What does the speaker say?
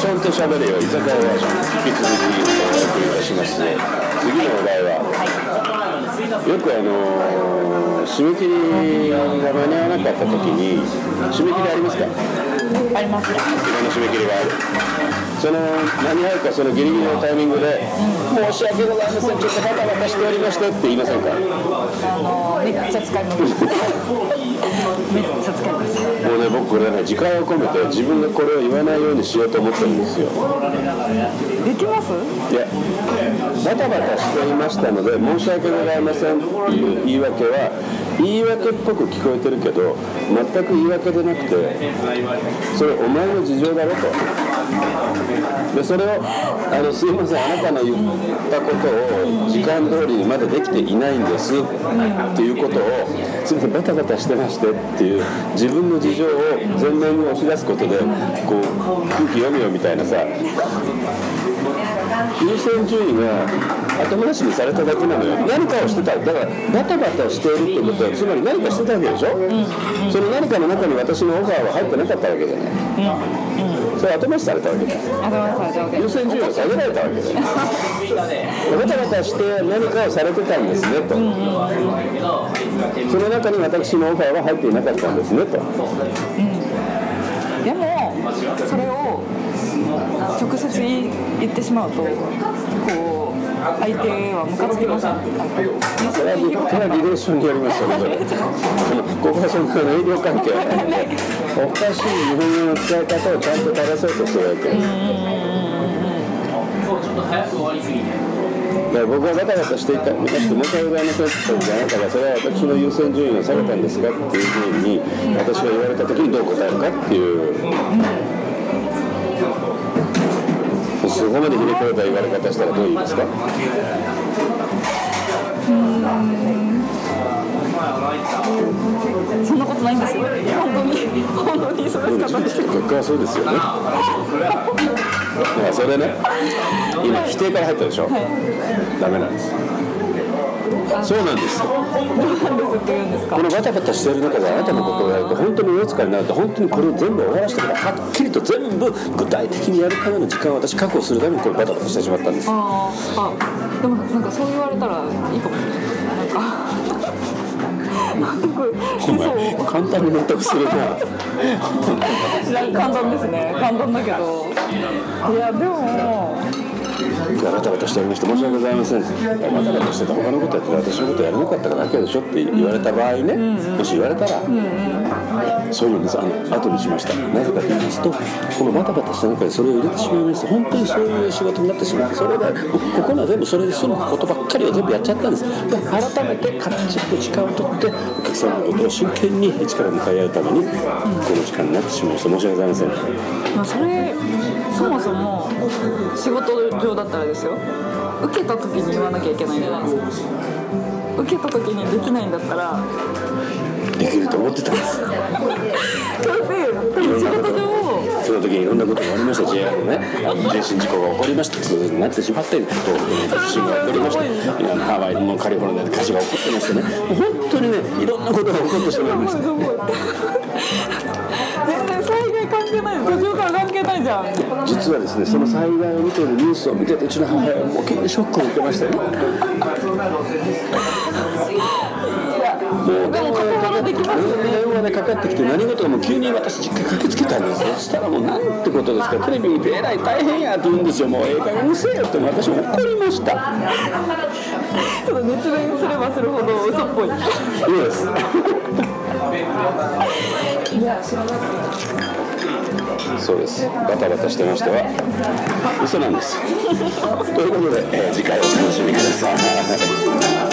と喋れよ。居酒屋バージョン引き続きお送りいたします次のお題は、よくあのー締め切りが間に合わなかった時に締め切りありますか？ありますね。いろんな締め切りがある。その間に合うかそのギリギリのタイミングで「申し訳ございません。ちょっとバタバタしておりまして」って言いませんか？もあのめっちゃ使います めっちゃ使いますうね時間を込めて自分がこれを言わないようにしようと思ってるんですよ。できます？いやバタバタしていましたので申し訳ございませんっていう言い訳は言い訳っぽく聞こえてるけど全く言い訳でなくてそれお前の事情だろとでそれをあのすいませんあなたの言ったことを時間通りにまだできていないんです。っていうことをすいませんバタバタしてましてっていう自分の事情を前面に押し出すことでこう空気読むよみたいなさ優先順位が後回しにされただけなのよ。何かをしてた。だからバタバタしているってことはつまり何かしてたわけでしょ、その何かの中に私のオファーは入ってなかったわけじゃない、それ後回しされたわけだ。優先順位を下げられたわけだよ。バタバタして何かをされてたんですねと、その中に私のオファーは入っていなかったんですねと。でもそれを直接言ってしまうとこう相手はムカつきません。なんかそれはリそれはリレーションによりますよねここはそんな営業関係。おかしい日本語の使い方をちゃんと正そうとしてるわけ。だから僕はバタバタして。いたまして申し訳ございませんって言ったんであなたがそれは私の優先順位を下げたんですかっていうふうに私が言われた時にどう答えるかっていうそこまでひねくれた言われ方したらどう言いますか？そんなことないんですよ。本当に。本当にそでもの方です結果はそうですよね。それね。今否定から入ったでしょ、ダメなんです。そうなんですこのバタバタしている中であなたのことをやると本当にお使いになると本当にこれを全部終わらせてからはっきりと全部具体的にやるための時間を私確保するためにこれバタバタしてしまったんです。あーあでもなんかそう言われたらいいかもしれないなんか。お前簡単に納得するな。簡単ですね。簡単だけど。いやでもバタバタしておりまして申し訳ございません。バタバタしてて他のことやってて私のことやらなかったからだけでしょって言われた場合ね、もし言われたら、そういうん。ですあの後にしました。なぜかと言いますとこのバタバタした中でそれを入れてしまいますと本当にそういう仕事になってしまってそれでここのは全部それで済むことばっかりを全部やっちゃったんです。で改めてカチッと時間を取ってお客様のことを真剣に一から向かい合うために、この時間になってしまいました申し訳ございませんまあ、それそもそも仕事上だったらですよ。受けた時に言わなきゃいけないじゃないですか。受けた時にできないんだったら。できると思ってたんです した JR のねあの人身事故が起こりました通になってしまって東北の地震が起こりましたいろんなハワイのカリフォルニアで火事が起こってましてね。本当にねいろんなことが起こってしまいました。全然災害関係ない途中から関係な。いじゃん実はですねその災害を見てるニュースを見ててうちの母親はもう急にショックを受けましたよ。もうでも関わらできますよねかかってきて何事も急に私実家駆けつけたんですよそしたらもうなんてことですか。テレビ見てえらい大変やって言うんですよ。もうええ加減にせえよって私も怒りました。ちょっと熱弁すればするほど嘘っぽい。いいですそうです。バタバタしてましては嘘なんです。ということで、えー次回お楽しみください